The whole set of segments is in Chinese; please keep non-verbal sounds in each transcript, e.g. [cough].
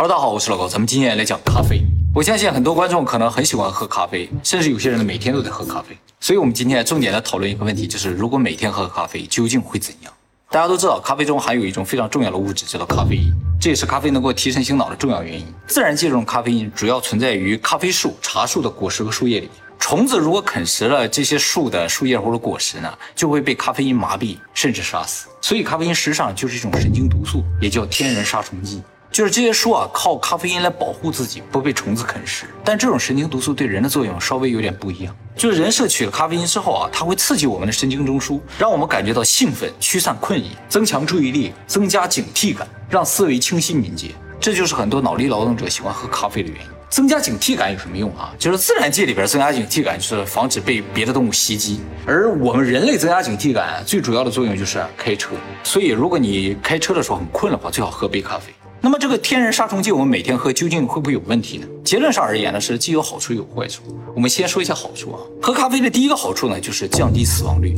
Hello，大家好，我是老高，咱们今天来讲咖啡。我相信很多观众可能很喜欢喝咖啡，甚至有些人呢每天都在喝咖啡。所以，我们今天重点来讨论一个问题，就是如果每天喝咖啡，究竟会怎样？大家都知道，咖啡中含有一种非常重要的物质，叫做咖啡因，这也是咖啡能够提神醒脑的重要原因。自然界中咖啡因主要存在于咖啡树、茶树的果实和树叶里。虫子如果啃食了这些树的树叶或者果实呢，就会被咖啡因麻痹，甚至杀死。所以，咖啡因实际上就是一种神经毒素，也叫天然杀虫剂。就是这些树啊，靠咖啡因来保护自己不被虫子啃食。但这种神经毒素对人的作用稍微有点不一样。就是人摄取了咖啡因之后啊，它会刺激我们的神经中枢，让我们感觉到兴奋、驱散困意、增强注意力、增加警惕感，让思维清晰敏捷。这就是很多脑力劳动者喜欢喝咖啡的原因。增加警惕感有什么用啊？就是自然界里边增加警惕感，就是防止被别的动物袭击。而我们人类增加警惕感最主要的作用就是开车。所以，如果你开车的时候很困的话，最好喝杯咖啡。那么这个天然杀虫剂我们每天喝究竟会不会有问题呢？结论上而言呢是既有好处有坏处。我们先说一下好处啊，喝咖啡的第一个好处呢就是降低死亡率。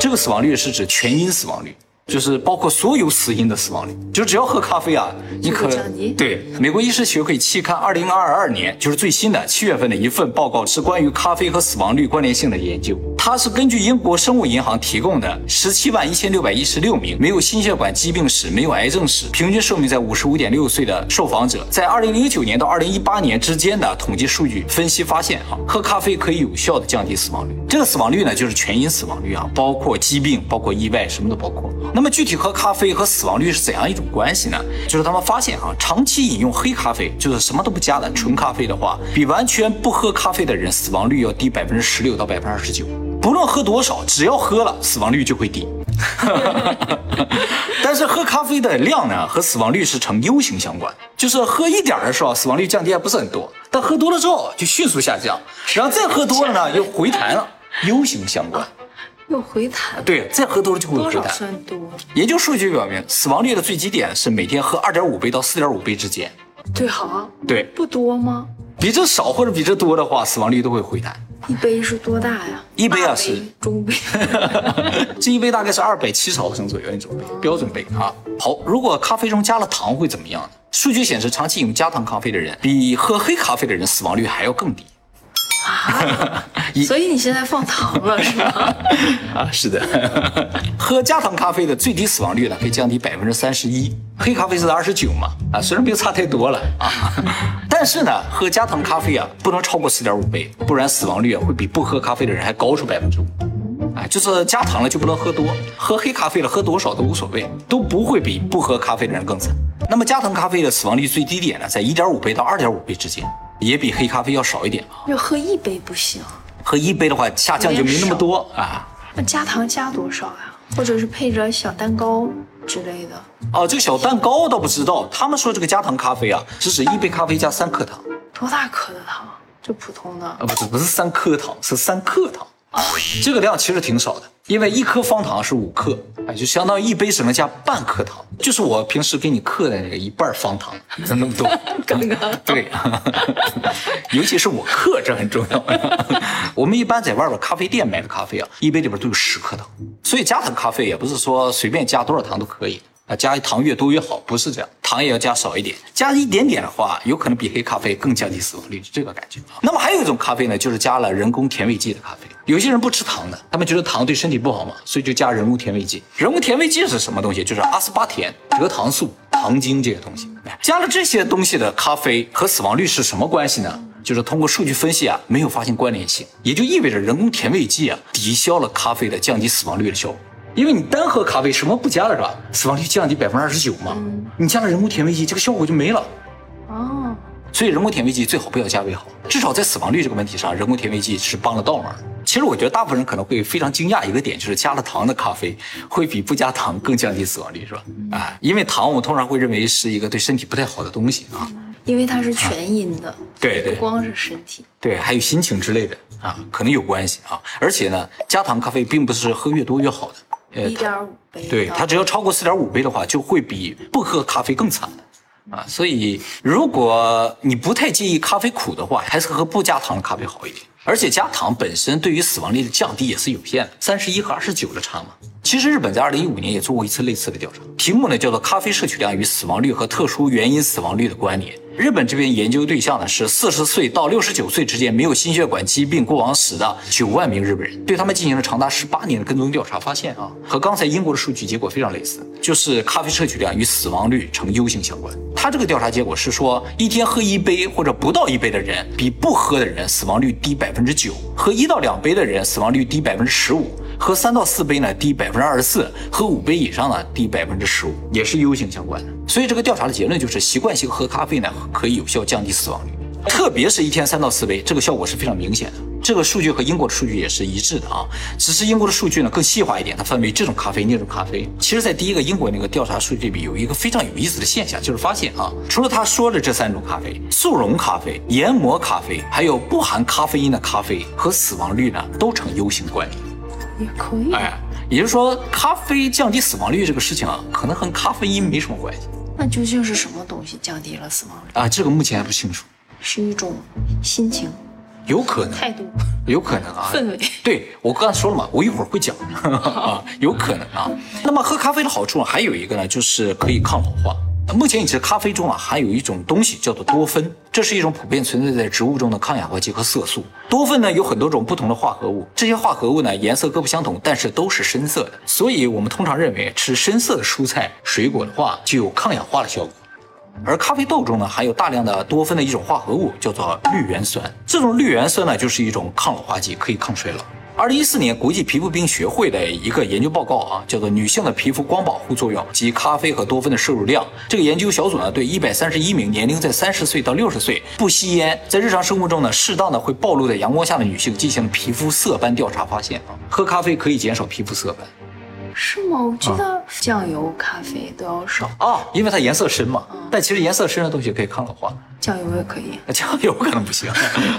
这个死亡率是指全因死亡率。就是包括所有死因的死亡率，就只要喝咖啡啊，你可对美国医师学会期刊二零二二年就是最新的七月份的一份报告，是关于咖啡和死亡率关联性的研究。它是根据英国生物银行提供的十七万一千六百一十六名没有心血管疾病史、没有癌症史、平均寿命在五十五点六岁的受访者，在二零零九年到二零一八年之间的统计数据分析发现，啊，喝咖啡可以有效的降低死亡率。这个死亡率呢，就是全因死亡率啊，包括疾病、包括意外，什么都包括。那么具体喝咖啡和死亡率是怎样一种关系呢？就是他们发现哈，长期饮用黑咖啡，就是什么都不加的纯咖啡的话，比完全不喝咖啡的人死亡率要低百分之十六到百分之二十九。不论喝多少，只要喝了，死亡率就会低。[laughs] 但是喝咖啡的量呢，和死亡率是呈 U 型相关，就是喝一点的时候，死亡率降低还不是很多，但喝多了之后就迅速下降，然后再喝多了呢，又回弹了，U 型相关。又回弹，对，再喝多了就会有回弹。算多？研究数据表明，死亡率的最低点是每天喝二点五杯到四点五杯之间。最，好。对，不多吗？比这少或者比这多的话，死亡率都会回弹。一杯是多大呀？一杯啊是中杯。[laughs] 这一杯大概是二百七十毫升左右那种杯，标准杯啊。好，如果咖啡中加了糖会怎么样呢？数据显示，长期饮用加糖咖啡的人，比喝黑咖啡的人死亡率还要更低。啊，[laughs] 所以你现在放糖了是吗？[laughs] 啊，是的，[laughs] 喝加糖咖啡的最低死亡率呢，可以降低百分之三十一。黑咖啡是二十九嘛？啊，虽然没有差太多了啊，但是呢，喝加糖咖啡啊，不能超过四点五倍，不然死亡率啊会比不喝咖啡的人还高出百分之五。哎，就是加糖了就不能喝多，喝黑咖啡了喝多少都无所谓，都不会比不喝咖啡的人更惨。那么加糖咖啡的死亡率最低点呢，在一点五杯到二点五杯之间。也比黑咖啡要少一点啊。要喝一杯不行，喝一杯的话下降就没那么多啊。那加糖加多少呀？或者是配着小蛋糕之类的？哦，这个小蛋糕倒不知道。他们说这个加糖咖啡啊，是指一杯咖啡加三克糖。多大克的糖？就普通的？啊，不是，不是三颗糖，是三克糖。这个量其实挺少的，因为一颗方糖是五克，哎，就相当于一杯只能加半颗糖，就是我平时给你刻的那个一半方糖，那么多。刚刚 [laughs] 对，[laughs] 尤其是我刻，这很重要。[laughs] 我们一般在外边咖啡店买的咖啡啊，一杯里边都有十克糖，所以加糖咖啡也不是说随便加多少糖都可以。啊，加糖越多越好，不是这样，糖也要加少一点，加一点点的话，有可能比黑咖啡更降低死亡率，是这个感觉。那么还有一种咖啡呢，就是加了人工甜味剂的咖啡。有些人不吃糖的，他们觉得糖对身体不好嘛，所以就加人工甜味剂。人工甜味剂是什么东西？就是阿斯巴甜、蔗糖素、糖精这些东西。加了这些东西的咖啡和死亡率是什么关系呢？就是通过数据分析啊，没有发现关联性，也就意味着人工甜味剂啊抵消了咖啡的降低死亡率的效果。因为你单喝咖啡什么不加了是吧？死亡率降低百分之二十九嘛。你加了人工甜味剂，这个效果就没了。哦，所以人工甜味剂最好不要加为好。至少在死亡率这个问题上，人工甜味剂是帮了倒忙。其实我觉得大部分人可能会非常惊讶一个点，就是加了糖的咖啡 [laughs] 会比不加糖更降低死亡率，是吧？啊，因为糖我们通常会认为是一个对身体不太好的东西啊。因为它是全因的，对对，不光是身体，对，还有心情之类的啊，可能有关系啊。而且呢，加糖咖啡并不是喝越多越好的。一点五倍，对它只要超过四点五倍的话，就会比不喝咖啡更惨啊！所以如果你不太介意咖啡苦的话，还是喝不加糖的咖啡好一点。而且加糖本身对于死亡率的降低也是有限的，三十一和二十九的差嘛。其实日本在二零一五年也做过一次类似的调查，题目呢叫做“咖啡摄取量与死亡率和特殊原因死亡率的关联”。日本这边研究对象呢是四十岁到六十九岁之间没有心血管疾病过往史的九万名日本人，对他们进行了长达十八年的跟踪调查，发现啊，和刚才英国的数据结果非常类似，就是咖啡摄取量与死亡率呈 U 型相关。他这个调查结果是说，一天喝一杯或者不到一杯的人，比不喝的人死亡率低百分之九；喝一到两杯的人死亡率低百分之十五；喝三到四杯呢低百分之二十四；喝五杯以上呢低百分之十五，也是 U 型相关的。所以这个调查的结论就是，习惯性喝咖啡呢可以有效降低死亡率，特别是一天三到四杯，这个效果是非常明显的。这个数据和英国的数据也是一致的啊，只是英国的数据呢更细化一点，它分为这种咖啡、那种咖啡。其实，在第一个英国那个调查数据里，有一个非常有意思的现象，就是发现啊，除了他说的这三种咖啡——速溶咖啡、研磨咖啡，还有不含咖啡因的咖啡和死亡率呢，都呈 U 型关联。也可以。哎，也就是说，咖啡降低死亡率这个事情啊，可能和咖啡因没什么关系。那究竟是什么东西降低了死亡率啊？这个目前还不清楚。是一种心情，有可能态度，有可能啊。氛围。对我刚才说了嘛，我一会儿会讲 [laughs] 啊，有可能啊。那么喝咖啡的好处还有一个呢，就是可以抗老化。目前已知咖啡中啊含有一种东西叫做多酚，这是一种普遍存在在植物中的抗氧化剂和色素。多酚呢有很多种不同的化合物，这些化合物呢颜色各不相同，但是都是深色的。所以我们通常认为吃深色的蔬菜水果的话，就有抗氧化的效果。而咖啡豆中呢含有大量的多酚的一种化合物叫做绿原酸，这种绿原酸呢就是一种抗老化剂，可以抗衰老。二零一四年，国际皮肤病学会的一个研究报告啊，叫做《女性的皮肤光保护作用及咖啡和多酚的摄入量》。这个研究小组呢，对一百三十一名年龄在三十岁到六十岁、不吸烟、在日常生活中呢适当的会暴露在阳光下的女性进行了皮肤色斑调查，发现啊，喝咖啡可以减少皮肤色斑。是吗？我觉得酱油、咖啡都要少啊，因为它颜色深嘛。但其实颜色深的东西可以抗老化，酱油也可以。[laughs] 酱油可能不行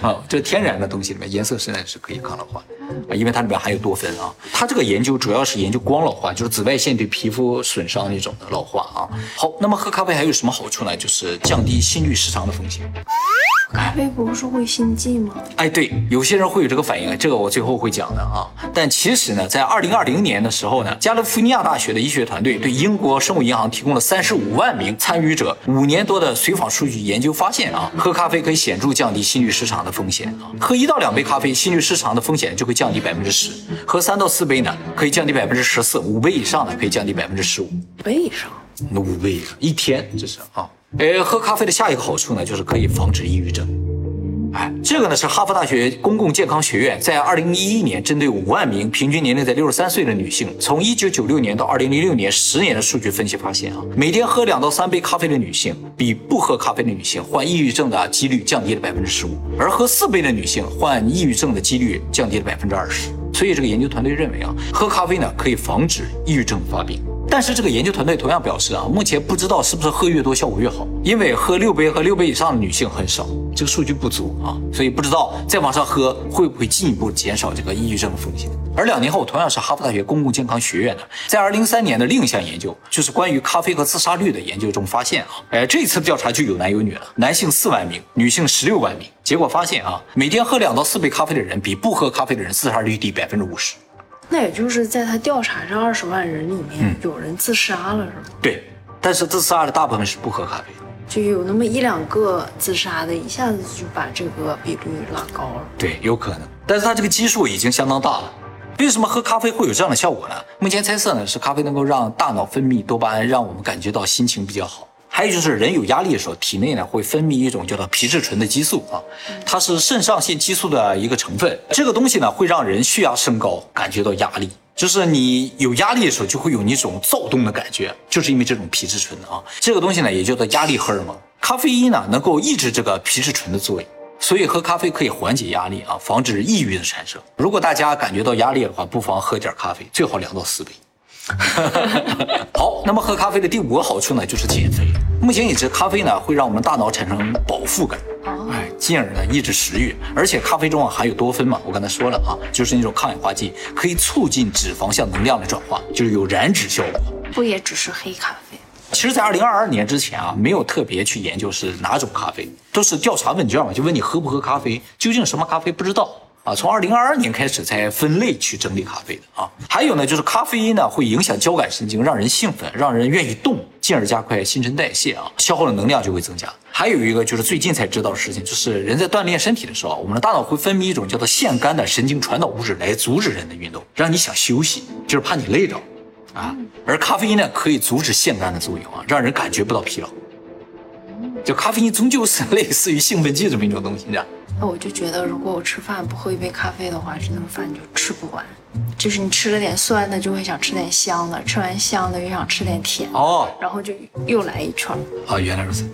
啊，这天然的东西里面颜色深的是可以抗老化啊，因为它里面含有多酚啊。它这个研究主要是研究光老化，就是紫外线对皮肤损伤那种的老化啊。好，那么喝咖啡还有什么好处呢？就是降低心律失常的风险。咖啡不是会心悸吗？哎，对，有些人会有这个反应，这个我最后会讲的啊。但其实呢，在二零二零年的时候呢，加利福尼亚大学的医学团队对英国生物银行提供了三十五万名参与者五年多的随访数据研究，发现啊，喝咖啡可以显著降低心律失常的风险啊。喝一到两杯咖啡，心律失常的风险就会降低百分之十；喝三到四杯呢，可以降低百分之十四；五杯以上呢，可以降低百分之十五。五杯以上？那五杯一天这是啊。呃，喝咖啡的下一个好处呢，就是可以防止抑郁症。哎，这个呢是哈佛大学公共健康学院在二零一一年针对五万名平均年龄在六十三岁的女性，从一九九六年到二零零六年十年的数据分析发现啊，每天喝两到三杯咖啡的女性，比不喝咖啡的女性患抑郁症的几率降低了百分之十五，而喝四杯的女性患抑郁症的几率降低了百分之二十。所以这个研究团队认为啊，喝咖啡呢可以防止抑郁症发病。但是这个研究团队同样表示啊，目前不知道是不是喝越多效果越好，因为喝六杯和六杯以上的女性很少，这个数据不足啊，所以不知道再往上喝会不会进一步减少这个抑郁症的风险。而两年后，同样是哈佛大学公共健康学院的，在二零零三年的另一项研究，就是关于咖啡和自杀率的研究中发现啊，哎，这次调查就有男有女了，男性四万名，女性十六万名，结果发现啊，每天喝两到四杯咖啡的人比不喝咖啡的人自杀率低百分之五十。那也就是在他调查这二十万人里面，有人自杀了，是吗？对，但是自杀的大部分是不喝咖啡的，就有那么一两个自杀的，一下子就把这个比率拉高了。对，有可能，但是他这个基数已经相当大了。为什么喝咖啡会有这样的效果呢？目前猜测呢是咖啡能够让大脑分泌多巴胺，让我们感觉到心情比较好。还有就是人有压力的时候，体内呢会分泌一种叫做皮质醇的激素啊，它是肾上腺激素的一个成分。这个东西呢会让人血压升高，感觉到压力。就是你有压力的时候，就会有那种躁动的感觉，就是因为这种皮质醇啊。这个东西呢也叫做压力荷尔蒙。咖啡因呢能够抑制这个皮质醇的作用，所以喝咖啡可以缓解压力啊，防止抑郁的产生。如果大家感觉到压力的话，不妨喝点咖啡，最好两到四杯。[laughs] 好，那么喝咖啡的第五个好处呢，就是减肥。目前已知，咖啡呢会让我们大脑产生饱腹感，哎，进而呢抑制食欲。而且咖啡中啊含有多酚嘛，我刚才说了啊，就是那种抗氧化剂，可以促进脂肪向能量的转化，就是有燃脂效果。不也只是黑咖啡？其实，在二零二二年之前啊，没有特别去研究是哪种咖啡，都是调查问卷嘛，就问你喝不喝咖啡，究竟什么咖啡不知道。啊，从二零二二年开始才分类去整理咖啡的啊。还有呢，就是咖啡因呢会影响交感神经，让人兴奋，让人愿意动，进而加快新陈代谢啊，消耗的能量就会增加。还有一个就是最近才知道的事情，就是人在锻炼身体的时候，我们的大脑会分泌一种叫做腺苷的神经传导物质来阻止人的运动，让你想休息，就是怕你累着啊。而咖啡因呢，可以阻止腺苷的作用啊，让人感觉不到疲劳。就咖啡因终究是类似于兴奋剂这么一种东西，你知道？那我就觉得，如果我吃饭不喝一杯咖啡的话，这顿饭就吃不完。就是你吃了点酸的，就会想吃点香的；吃完香的，又想吃点甜。哦，然后就又来一圈。啊，原来如此。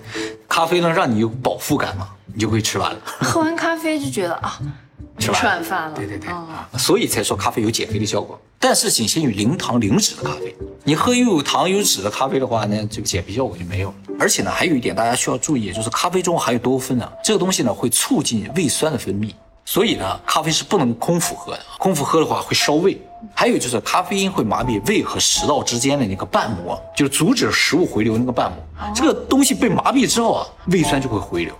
咖啡能让你有饱腹感吗？你就会吃完了。喝完咖啡就觉得啊，吃晚饭了。对对对啊，所以才说咖啡有减肥的效果。但是仅限于零糖零脂的咖啡。你喝又有糖有脂的咖啡的话呢，这个减肥效果就没有了。而且呢，还有一点大家需要注意，就是咖啡中含有多酚啊，这个东西呢会促进胃酸的分泌，所以呢，咖啡是不能空腹喝的，空腹喝的话会烧胃。还有就是咖啡因会麻痹胃和食道之间的那个瓣膜，就是阻止食物回流那个瓣膜。这个东西被麻痹之后啊，胃酸就会回流。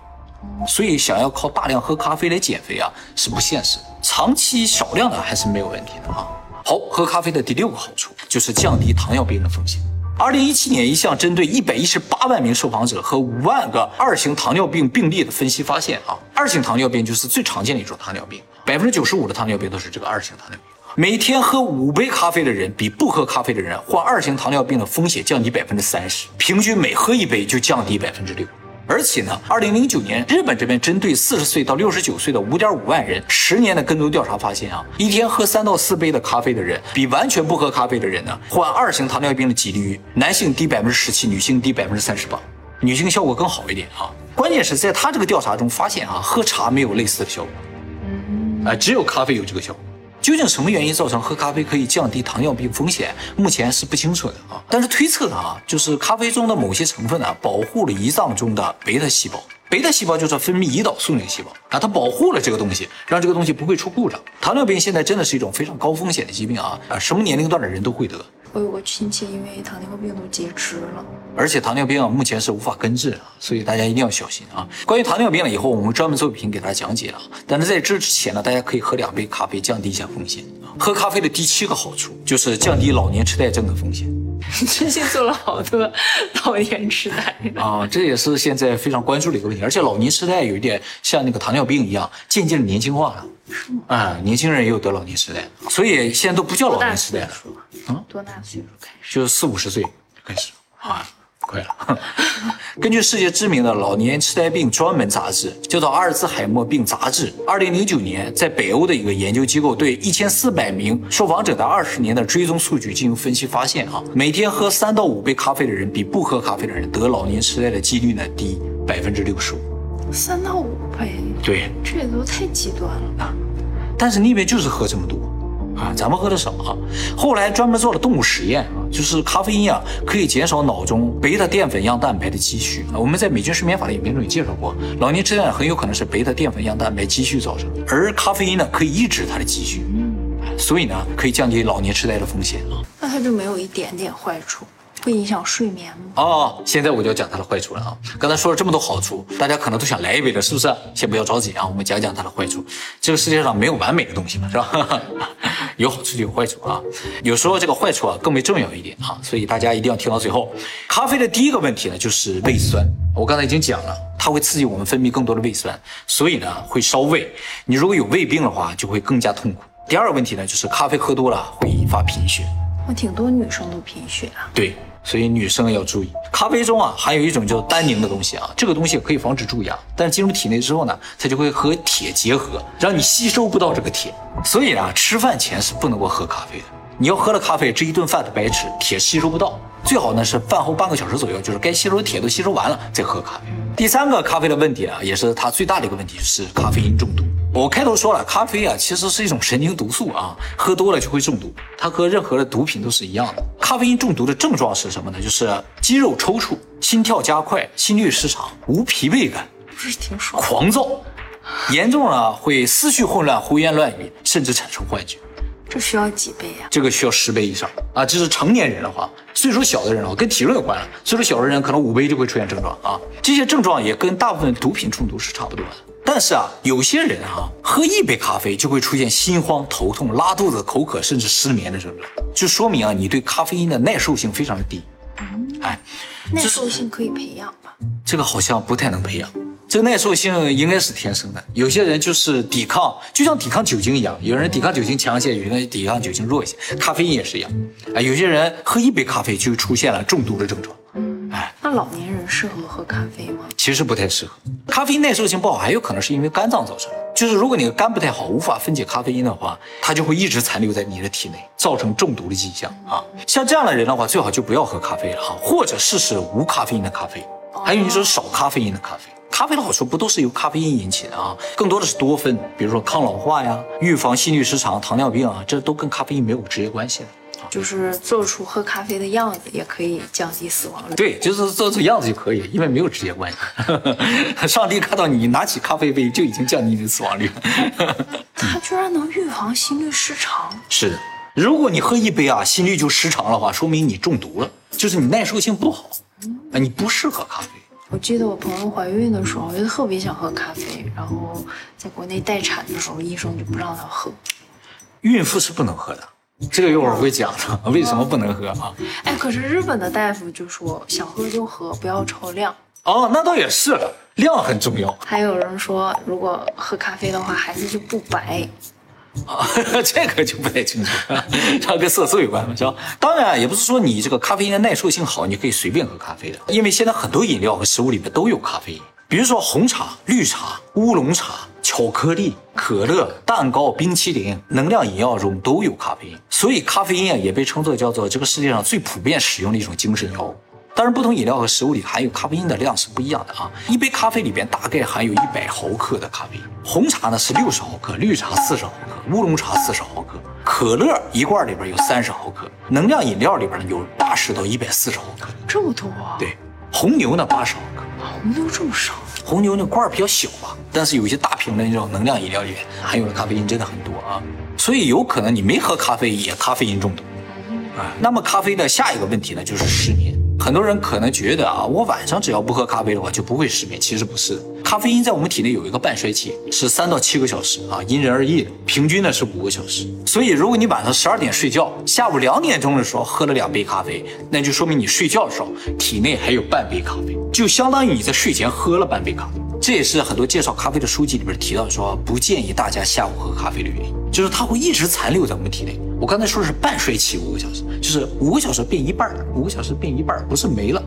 所以想要靠大量喝咖啡来减肥啊，是不现实。长期少量的还是没有问题的啊。好，喝咖啡的第六个好处就是降低糖尿病的风险。二零一七年一项针对一百一十八万名受访者和五万个二型糖尿病病例的分析发现啊，二型糖尿病就是最常见的一种糖尿病，百分之九十五的糖尿病都是这个二型糖尿病。每天喝五杯咖啡的人比不喝咖啡的人患二型糖尿病的风险降低百分之三十，平均每喝一杯就降低百分之六。而且呢，二零零九年日本这边针对四十岁到六十九岁的五点五万人十年的跟踪调查发现啊，一天喝三到四杯的咖啡的人，比完全不喝咖啡的人呢，患二型糖尿病的几率，男性低百分之十七，女性低百分之三十八，女性效果更好一点啊。关键是在他这个调查中发现啊，喝茶没有类似的效果，啊，只有咖啡有这个效果。究竟什么原因造成喝咖啡可以降低糖尿病风险？目前是不清楚的啊。但是推测的啊，就是咖啡中的某些成分呢，保护了胰脏中的贝塔细胞。贝塔细胞就是分泌胰岛素那个细胞啊，它保护了这个东西，让这个东西不会出故障。糖尿病现在真的是一种非常高风险的疾病啊啊，什么年龄段的人都会得。我有个亲戚因为糖尿病都截肢了，而且糖尿病啊目前是无法根治啊，所以大家一定要小心啊。关于糖尿病了以后，我们专门做视频给大家讲解了。但是在这之前呢，大家可以喝两杯咖啡，降低一下风险啊。喝咖啡的第七个好处就是降低老年痴呆症的风险。最近做了好多老年痴呆啊，这也是现在非常关注的一个问题。而且老年痴呆有一点像那个糖尿病一样，渐渐的年轻化了。啊，年轻人也有得老年痴呆，所以现在都不叫老年痴呆了。嗯，多大岁数开始？就是四五十岁开始啊，快了。[laughs] 根据世界知名的老年痴呆病专门杂志，叫做《阿尔兹海默病杂志》，二零零九年在北欧的一个研究机构对一千四百名受访者的二十年的追踪数据进行分析，发现啊，每天喝三到五杯咖啡的人，比不喝咖啡的人得老年痴呆的几率呢低百分之六十五。三到五杯，对，这也都太极端了啊！但是那边就是喝这么多啊，咱们喝的少啊。后来专门做了动物实验啊，就是咖啡因啊可以减少脑中贝塔淀粉样蛋白的积蓄啊。我们在美军睡眠法的影片中也介绍过，老年痴呆很有可能是贝塔淀粉样蛋白积蓄造成，而咖啡因呢可以抑制它的积蓄，所以呢可以降低老年痴呆的风险啊。那它就没有一点点坏处？会影响睡眠吗？哦，现在我就要讲它的坏处了啊！刚才说了这么多好处，大家可能都想来一杯了，是不是？先不要着急啊，我们讲讲它的坏处。这个世界上没有完美的东西嘛，是吧？[laughs] 有好处就有坏处啊。有时候这个坏处啊更为重要一点啊，所以大家一定要听到最后。咖啡的第一个问题呢就是胃酸，我刚才已经讲了，它会刺激我们分泌更多的胃酸，所以呢会烧胃。你如果有胃病的话，就会更加痛苦。第二个问题呢就是咖啡喝多了会引发贫血。我挺多女生都贫血啊。对。所以女生要注意，咖啡中啊含有一种叫单宁的东西啊，这个东西可以防止蛀牙，但是进入体内之后呢，它就会和铁结合，让你吸收不到这个铁。所以啊，吃饭前是不能够喝咖啡的。你要喝了咖啡，这一顿饭都白吃，铁吸收不到。最好呢是饭后半个小时左右，就是该吸收的铁都吸收完了再喝咖啡。第三个咖啡的问题啊，也是它最大的一个问题，是咖啡因中毒。我开头说了，咖啡啊其实是一种神经毒素啊，喝多了就会中毒。它和任何的毒品都是一样的。咖啡因中毒的症状是什么呢？就是肌肉抽搐、心跳加快、心律失常、无疲惫感，不是挺爽？狂躁，严重了会思绪混乱、胡言乱语，甚至产生幻觉。这需要几倍呀？这个需要十倍以上啊！这是成年人的话，岁数小的人啊，跟体重有关了。岁数小的人可能五杯就会出现症状啊。这些症状也跟大部分毒品中毒是差不多的。但但是啊，有些人啊，喝一杯咖啡就会出现心慌、头痛、拉肚子、口渴，甚至失眠的症状，就说明啊，你对咖啡因的耐受性非常的低。嗯哎，耐受性可以培养吧？这个好像不太能培养。这个耐受性应该是天生的，有些人就是抵抗，就像抵抗酒精一样，有人抵抗酒精强一些，有人抵抗酒精弱一些，咖啡因也是一样。哎，有些人喝一杯咖啡就出现了中毒的症状。哎，那老年人适合喝咖啡吗？其实不太适合，咖啡因耐受性不好，还有可能是因为肝脏造成的。就是如果你的肝不太好，无法分解咖啡因的话，它就会一直残留在你的体内，造成中毒的迹象啊。像这样的人的话，最好就不要喝咖啡了哈，或者试试无咖啡因的咖啡，还有你说少咖啡因的咖啡。咖啡的好处不都是由咖啡因引起的啊？更多的是多酚，比如说抗老化呀、预防心律失常、糖尿病啊，这都跟咖啡因没有直接关系的。就是做出喝咖啡的样子，也可以降低死亡率。对，就是做出样子就可以，因为没有直接关系。[laughs] 上帝看到你拿起咖啡杯，就已经降低你的死亡率。[laughs] 它居然能预防心律失常？是的，如果你喝一杯啊，心率就失常的话，说明你中毒了，就是你耐受性不好，啊，你不适合咖啡。我记得我朋友怀孕的时候，就特别想喝咖啡，然后在国内待产的时候，医生就不让她喝。孕妇是不能喝的。这个一会儿会讲的，为什么不能喝啊？哎，可是日本的大夫就说想喝就喝，不要超量。哦，那倒也是了，量很重要。还有人说，如果喝咖啡的话，孩子就不白。啊，[laughs] 这个就不太清楚，[laughs] 它跟色素有关吗？是吧？当然，也不是说你这个咖啡因的耐受性好，你可以随便喝咖啡的，因为现在很多饮料和食物里面都有咖啡因，比如说红茶、绿茶、乌龙茶。巧克力、可乐、蛋糕、冰淇淋、能量饮料中都有咖啡因，所以咖啡因啊也被称作叫做这个世界上最普遍使用的一种精神药物。当然，不同饮料和食物里含有咖啡因的量是不一样的啊。一杯咖啡里边大概含有一百毫克的咖啡因，红茶呢是六十毫克，绿茶四十毫克，乌龙茶四十毫克，可乐一罐里边有三十毫克，能量饮料里边呢有八十到一百四十毫克，这么多啊？对，红牛呢八十毫克，红牛这么少？红牛那罐比较小吧，但是有一些大瓶的那种能量饮料里面含有的咖啡因真的很多啊，所以有可能你没喝咖啡也咖啡因中毒啊。那么咖啡的下一个问题呢，就是失眠。很多人可能觉得啊，我晚上只要不喝咖啡的话就不会失眠，其实不是。咖啡因在我们体内有一个半衰期，是三到七个小时啊，因人而异，平均呢是五个小时。所以如果你晚上十二点睡觉，下午两点钟的时候喝了两杯咖啡，那就说明你睡觉的时候体内还有半杯咖啡，就相当于你在睡前喝了半杯咖啡。这也是很多介绍咖啡的书籍里边提到说，不建议大家下午喝咖啡的原因，就是它会一直残留在我们体内。我刚才说的是半睡期五个小时，就是五个小时变一半，五个小时变一半，不是没了。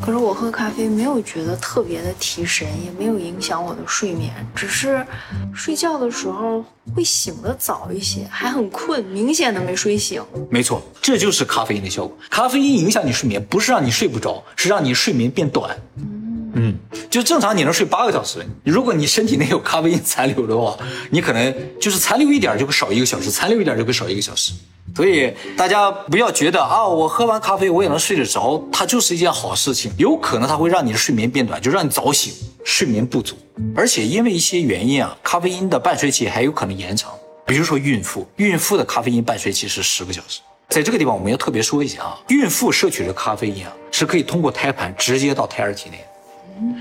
可是我喝咖啡没有觉得特别的提神，也没有影响我的睡眠，只是睡觉的时候会醒得早一些，还很困，明显的没睡醒。没错，这就是咖啡因的效果。咖啡因影响你睡眠，不是让你睡不着，是让你睡眠变短。嗯，嗯就正常你能睡八个小时，如果你身体内有咖啡因残留的话，你可能就是残留一点就会少一个小时，残留一点就会少一个小时。所以大家不要觉得啊，我喝完咖啡我也能睡得着，它就是一件好事情。有可能它会让你的睡眠变短，就让你早醒，睡眠不足。而且因为一些原因啊，咖啡因的半衰期还有可能延长。比如说孕妇，孕妇的咖啡因半衰期是十个小时。在这个地方我们要特别说一下啊，孕妇摄取的咖啡因啊，是可以通过胎盘直接到胎儿体内。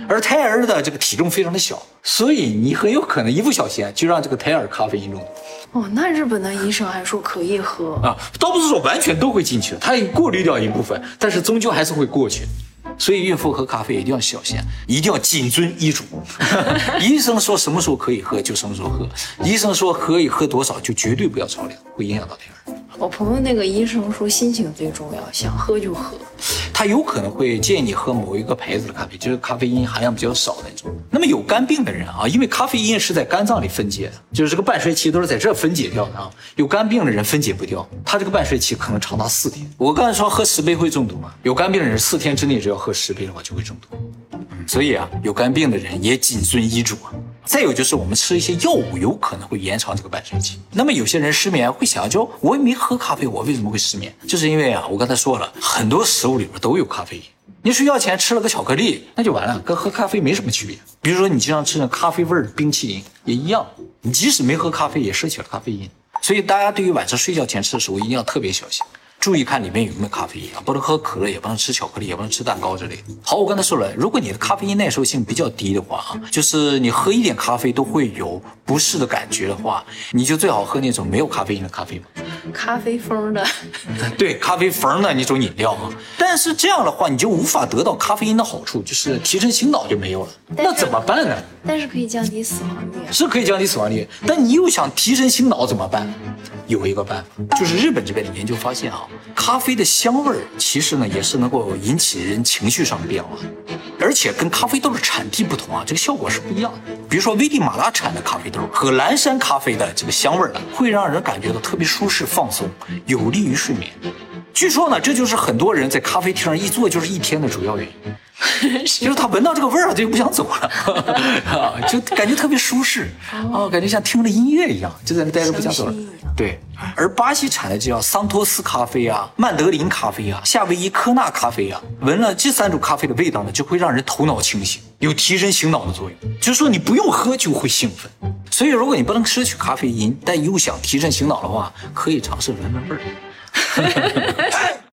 而胎儿的这个体重非常的小，所以你很有可能一不小心就让这个胎儿咖啡因中毒。哦，那日本的医生还说可以喝啊，倒不是说完全都会进去，他过滤掉一部分，但是终究还是会过去。所以孕妇喝咖啡一定要小心，一定要谨遵医嘱。[laughs] 医生说什么时候可以喝就什么时候喝，医生说可以喝多少就绝对不要超量，会影响到胎儿。我朋友那个医生说心情最重要，想喝就喝。他有可能会建议你喝某一个牌子的咖啡，就是咖啡因含量比较少那种。那么有肝病的人啊，因为咖啡因是在肝脏里分解的，就是这个半衰期都是在这分解掉的啊。有肝病的人分解不掉，他这个半衰期可能长达四天。我刚才说喝十杯会中毒吗？有肝病的人四天之内只要喝十杯的话就会中毒。所以啊，有肝病的人也谨遵医嘱啊。再有就是我们吃一些药物，有可能会延长这个半衰期。那么有些人失眠会想，就我也没喝咖啡，我为什么会失眠？就是因为啊，我刚才说了很多食物里边都有咖啡因。你睡觉前吃了个巧克力，那就完了，跟喝咖啡没什么区别。比如说你经常吃那咖啡味的冰淇淋也一样，你即使没喝咖啡，也摄取了咖啡因。所以大家对于晚上睡觉前吃的食物一定要特别小心。注意看里面有没有咖啡因啊，不能喝可乐，也不能吃巧克力，也不能吃蛋糕之类的。好，我刚才说了，如果你的咖啡因耐受性比较低的话啊，就是你喝一点咖啡都会有不适的感觉的话，你就最好喝那种没有咖啡因的咖啡。咖啡风的，[laughs] 对，咖啡风的那种饮料啊。但是这样的话，你就无法得到咖啡因的好处，就是提神醒脑就没有了。那怎么办呢？但是可以降低死亡率。是可以降低死亡率，但你又想提神醒脑怎么办？有一个办法，就是日本这边的研究发现啊，咖啡的香味儿其实呢也是能够引起人情绪上的变化，而且跟咖啡豆的产地不同啊，这个效果是不一样的。比如说危地马拉产的咖啡豆和蓝山咖啡的这个香味儿呢，会让人感觉到特别舒适放放松，有利于睡眠。据说呢，这就是很多人在咖啡厅上一坐就是一天的主要原因。[laughs] 就是他闻到这个味儿，他就不想走了，[laughs] 啊，就感觉特别舒适，啊，感觉像听了音乐一样，就在那待着不想走了。对，而巴西产的就叫桑托斯咖啡啊、曼德林咖啡啊、夏威夷科纳咖啡啊，闻了这三种咖啡的味道呢，就会让人头脑清醒，有提神醒脑的作用。就是说你不用喝就会兴奋。所以如果你不能摄取咖啡因，但又想提神醒脑的话，可以尝试闻闻味儿。哈哈哈哈哈。